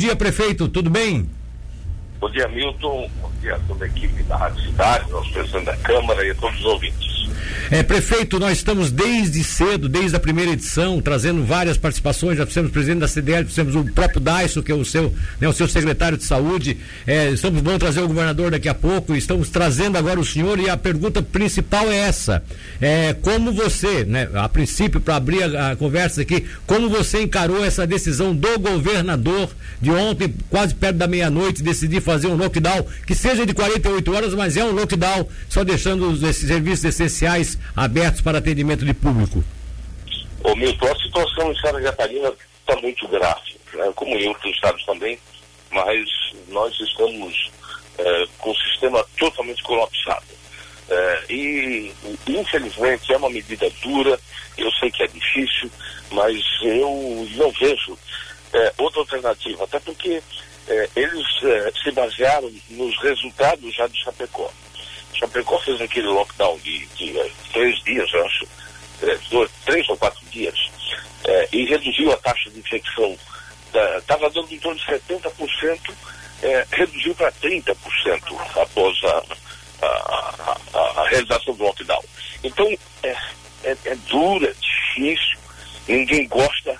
dia, prefeito, tudo bem? Bom dia, Milton. Bom dia a toda a equipe da Rádio Cidade, nosso presidente da Câmara e a todos os ouvintes. É, prefeito, nós estamos desde cedo, desde a primeira edição, trazendo várias participações. Já fizemos presidente da CDL, fizemos o próprio Daiso, que é o seu, né, o seu secretário de saúde. É, estamos vamos trazer o governador daqui a pouco. Estamos trazendo agora o senhor e a pergunta principal é essa: é, como você, né, a princípio, para abrir a, a conversa aqui, como você encarou essa decisão do governador de ontem, quase perto da meia-noite, decidir fazer um lockdown que seja de 48 horas, mas é um lockdown, só deixando os serviços essenciais abertos para atendimento de público? Ô Milton, a situação em Santa Catarina está muito grave, né? como em outros estados também, mas nós estamos é, com o sistema totalmente colapsado. É, e, infelizmente, é uma medida dura, eu sei que é difícil, mas eu não vejo é, outra alternativa, até porque é, eles é, se basearam nos resultados já de Chapecó. Chapecó fez aquele lockdown de, de, de três dias, eu acho, é, dois, três ou quatro dias, é, e reduziu a taxa de infecção. Estava dando em torno de 70%, é, reduziu para 30% após a, a, a, a, realização do lockdown. Então, é, é, é dura, é difícil, ninguém gosta,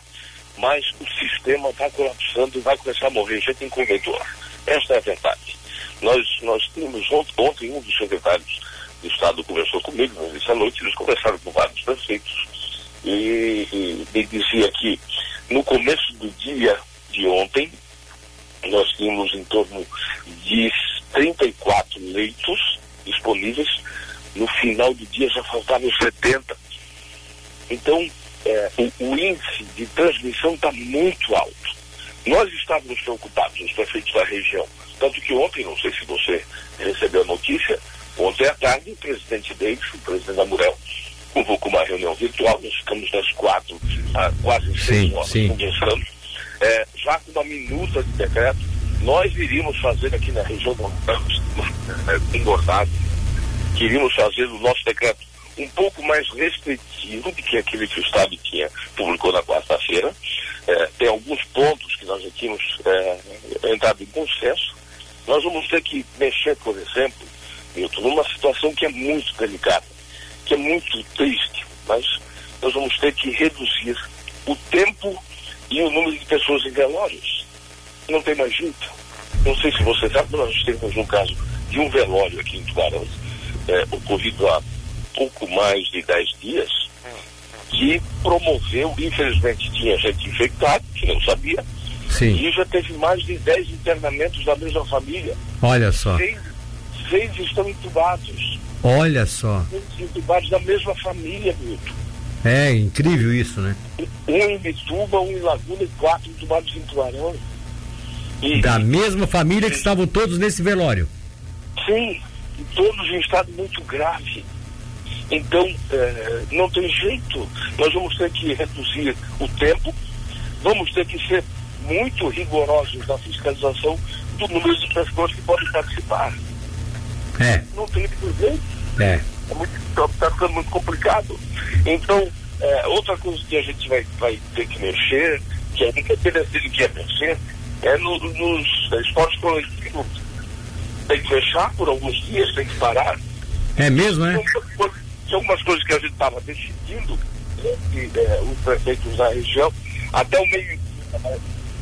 mas o sistema está colapsando e vai começar a morrer gente em corredor. Esta é a verdade. Nós, nós tínhamos ontem, um dos secretários do Estado conversou comigo essa noite, eles conversaram com vários prefeitos e, e me dizia que no começo do dia de ontem nós tínhamos em torno de 34 leitos disponíveis, no final do dia já faltavam 70. Então, é, o, o índice de transmissão está muito alto. Nós estávamos preocupados, os prefeitos da região, tanto que ontem, não sei se você recebeu a notícia, ontem à tarde o presidente Davis, o presidente da Murel, convocou uma reunião virtual, nós ficamos das quatro a quase seis sim, horas conversando, é, já com uma minuta de decreto, nós iríamos fazer aqui na região do é, engordado, queríamos fazer o nosso decreto um pouco mais restritivo do que aquele que o Estado tinha publicou na quarta-feira. É, tem alguns pontos que nós já tínhamos é, entrado em consenso, nós vamos ter que mexer, por exemplo, Milton, numa situação que é muito delicada, que é muito triste, mas nós vamos ter que reduzir o tempo e o número de pessoas em velórios. Não tem mais jeito. Não sei se você sabe, mas nós temos um caso de um velório aqui em Tubarão, é, ocorrido há pouco mais de 10 dias, que promoveu, infelizmente tinha gente infectada, que não sabia, Sim. E já teve mais de 10 internamentos da mesma família. Olha só. Seis, seis estão entubados. Olha só. Seis entubados da mesma família, Milton. É incrível isso, né? Um em Bituba, um em Laguna e quatro entubados em Tubarão. E, da mesma família que estavam todos nesse velório. Sim, todos em estado muito grave. Então, é, não tem jeito. Nós vamos ter que reduzir o tempo, vamos ter que ser muito rigorosos na fiscalização do número de pessoas que podem participar. É. Não tem jeito. É. Está tá ficando muito complicado. Então, é, outra coisa que a gente vai, vai ter que mexer, que a gente que é mexer, é no, nos esportes coletivos. Tem que fechar por alguns dias, tem que parar. É mesmo, é? São algumas coisas que a gente estava decidindo, que, é, os prefeitos da região, até o meio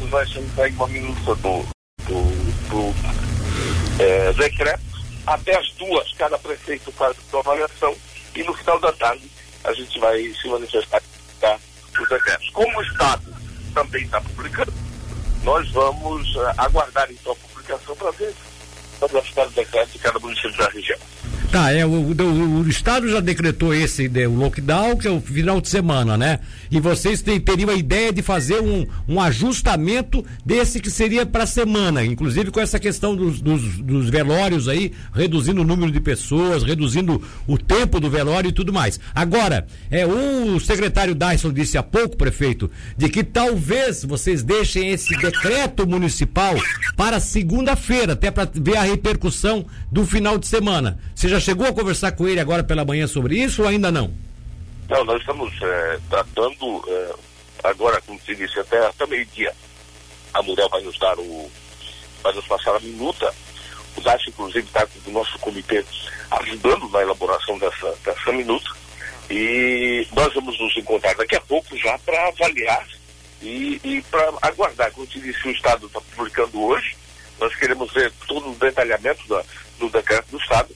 vai ser entregue uma minuta do, do, do é, decreto. Até as duas, cada prefeito faz a sua avaliação e no final da tarde a gente vai se manifestar tá, os decretos. Como o Estado também está publicando, nós vamos uh, aguardar então a publicação para ver sobre o decreto de cada município da região. Tá, é, o, o, o, Estado já decretou esse de, o lockdown, que é o final de semana, né? E vocês tem, teriam a ideia de fazer um, um ajustamento desse que seria para a semana, inclusive com essa questão dos, dos, dos, velórios aí, reduzindo o número de pessoas, reduzindo o tempo do velório e tudo mais. Agora, é, o secretário Dyson disse há pouco, prefeito, de que talvez vocês deixem esse decreto municipal para segunda-feira, até para ver a repercussão do final de semana. Você já chegou a conversar com ele agora pela manhã sobre isso ou ainda não? Não, nós estamos é, tratando é, agora, como se disse, até, até meio-dia. a Muriel vai nos dar o. vai nos passar a minuta. O DAS, inclusive, está com o nosso comitê ajudando na elaboração dessa, dessa minuta. E nós vamos nos encontrar daqui a pouco já para avaliar e, e para aguardar. Como te disse, o Estado está publicando hoje. Nós queremos ver todo o detalhamento da, do decreto do Estado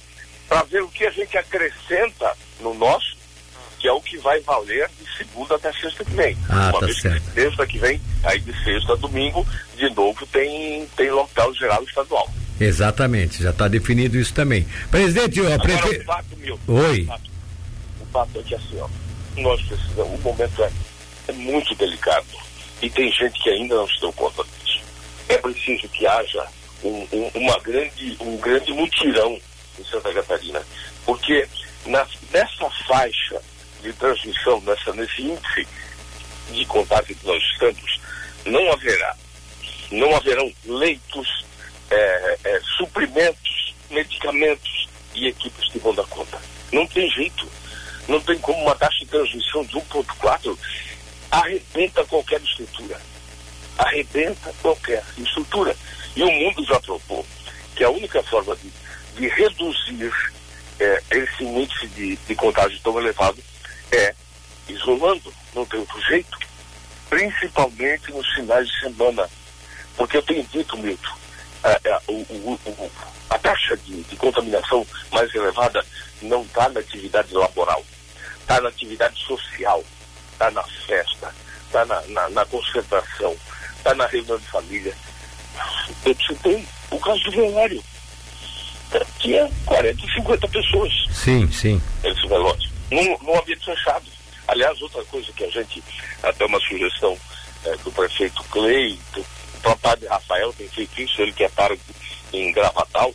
para ver o que a gente acrescenta no nosso, que é o que vai valer de segunda até sexta que vem. Ah, Uma tá vez certo. que sexta que vem, aí de sexta a domingo, de novo tem, tem lockdown geral estadual. Exatamente, já está definido isso também. Presidente, o prefe... o fato, Oi. O fato, o fato é que assim, ó, nós precisamos, o momento é, é muito delicado e tem gente que ainda não se deu conta disso. É preciso que haja um, um, uma grande, um grande mutirão em Santa Catarina, porque na, nessa faixa de transmissão, nessa, nesse índice de contágio que nós estamos, não haverá, não haverão leitos, é, é, suprimentos, medicamentos e equipes que vão dar conta. Não tem jeito. Não tem como uma taxa de transmissão de 1,4 arrebenta qualquer estrutura. Arrebenta qualquer estrutura. E o mundo já provou que a única forma de, de reduzir é, esse índice contágio tão elevado é isolando, não tem outro jeito, principalmente nos finais de semana. Porque eu tenho dito, Milton, a, a, o, o, a taxa de, de, contaminação mais elevada não está na atividade laboral, está na atividade social, está na festa, está na, na, na concentração, está na reunião de família. Eu citei o caso do velório, é 40, 50 pessoas. Sim, sim. Esse velório. Num, num ambiente fechado. Aliás, outra coisa que a gente, até uma sugestão é, do prefeito Clay, do próprio Rafael tem feito isso, ele que é pároco em Gravatal,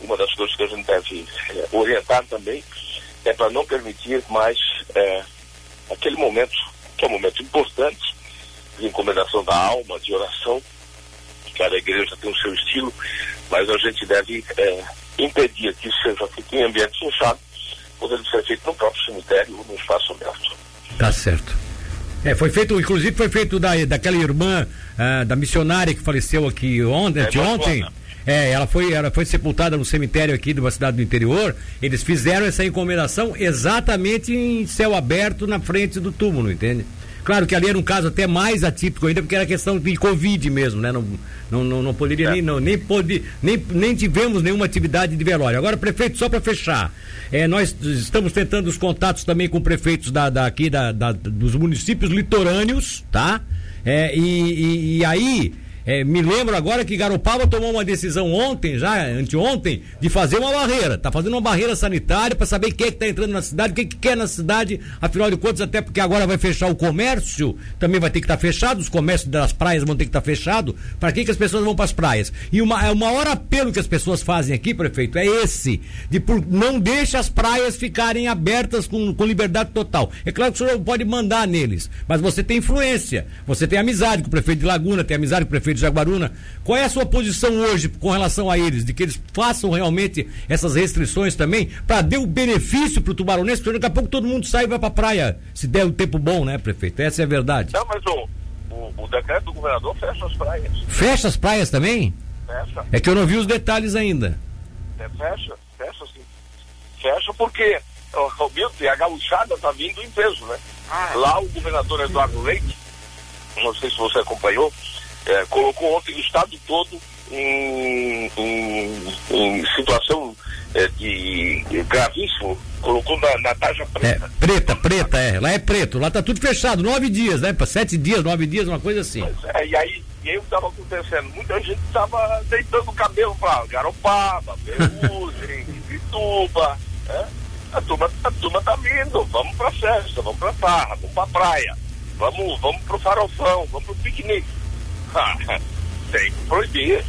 uma das coisas que a gente deve é, orientar também é para não permitir mais é, aquele momento, que é um momento importante, de encomendação da alma, de oração, cada igreja tem o seu estilo, mas a gente deve é, impedir que isso seja feito em ambiente fechado, podendo ser feito no próprio cemitério ou no espaço aberto. Tá certo. É, foi feito, inclusive foi feito da, daquela irmã, uh, da missionária que faleceu aqui ontem, é, ontem. É, ela foi, ela foi sepultada no cemitério aqui de uma cidade do interior. Eles fizeram essa encomendação exatamente em céu aberto na frente do túmulo, entende? Claro que ali era um caso até mais atípico ainda, porque era questão de Covid mesmo, né? Não, não, não, não poderia é. nem, não, nem, pode, nem, nem tivemos nenhuma atividade de velório. Agora, prefeito, só para fechar, é, nós estamos tentando os contatos também com prefeitos da, da aqui da, da, dos municípios litorâneos, tá? É, e, e, e aí é, me lembro agora que Garopaba tomou uma decisão ontem, já anteontem, de fazer uma barreira. Tá fazendo uma barreira sanitária para saber quem é que tá entrando na cidade, o que, que quer na cidade, afinal de contas, até porque agora vai fechar o comércio, também vai ter que estar tá fechado, os comércios das praias vão ter que estar tá fechado. Para que, que as pessoas vão para as praias? E uma, é o maior apelo que as pessoas fazem aqui, prefeito, é esse: de por, não deixe as praias ficarem abertas com, com liberdade total. É claro que o senhor pode mandar neles, mas você tem influência, você tem amizade com o prefeito de Laguna, tem amizade com o prefeito de Jaguaruna. Qual é a sua posição hoje com relação a eles? De que eles façam realmente essas restrições também para dar o benefício para o tubaronense, porque daqui a pouco todo mundo sai e vai para a praia, se der o um tempo bom, né, prefeito? Essa é a verdade. Não, mas o, o, o decreto do governador fecha as praias. Fecha as praias também? Fecha. É que eu não vi os detalhes ainda. É, fecha, fecha sim. Fecha porque o Milton, a gauchada está vindo em peso, né? Ah. Lá o governador Eduardo Leite, não sei se você acompanhou, é, colocou ontem o estado todo em, em, em situação é, de, de, gravíssimo, colocou na, na taxa preta. É, preta, preta, é. Lá é preto, lá tá tudo fechado, nove dias, né? Para sete dias, nove dias, uma coisa assim. É, e aí, e aí o que estava acontecendo? Muita gente estava deitando o cabelo para Garopaba, Peruzem, Vituba, né? A turma, a turma tá vindo, vamos pra festa, vamos pra farra, vamos pra praia, vamos, vamos pro farofão, vamos pro piquenique. tem que proibir.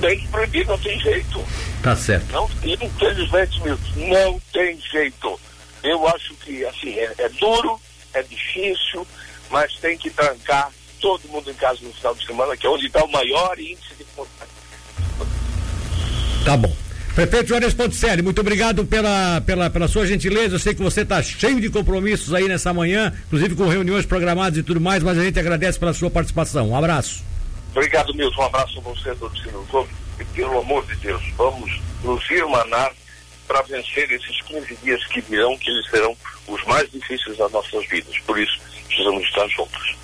Tem que proibir, não tem jeito. Tá certo. Não, infelizmente, não tem jeito. Eu acho que assim, é, é duro, é difícil, mas tem que trancar todo mundo em casa no final de semana, que é onde está o maior índice de contato. Tá bom. Prefeito Juarez Ponticelli, muito obrigado pela, pela, pela sua gentileza. Eu sei que você está cheio de compromissos aí nessa manhã, inclusive com reuniões programadas e tudo mais, mas a gente agradece pela sua participação. Um abraço. Obrigado, Milton. Um abraço a você, do Destino Clube. E pelo amor de Deus, vamos nos irmanar para vencer esses 15 dias que virão, que eles serão os mais difíceis das nossas vidas. Por isso, precisamos estar juntos.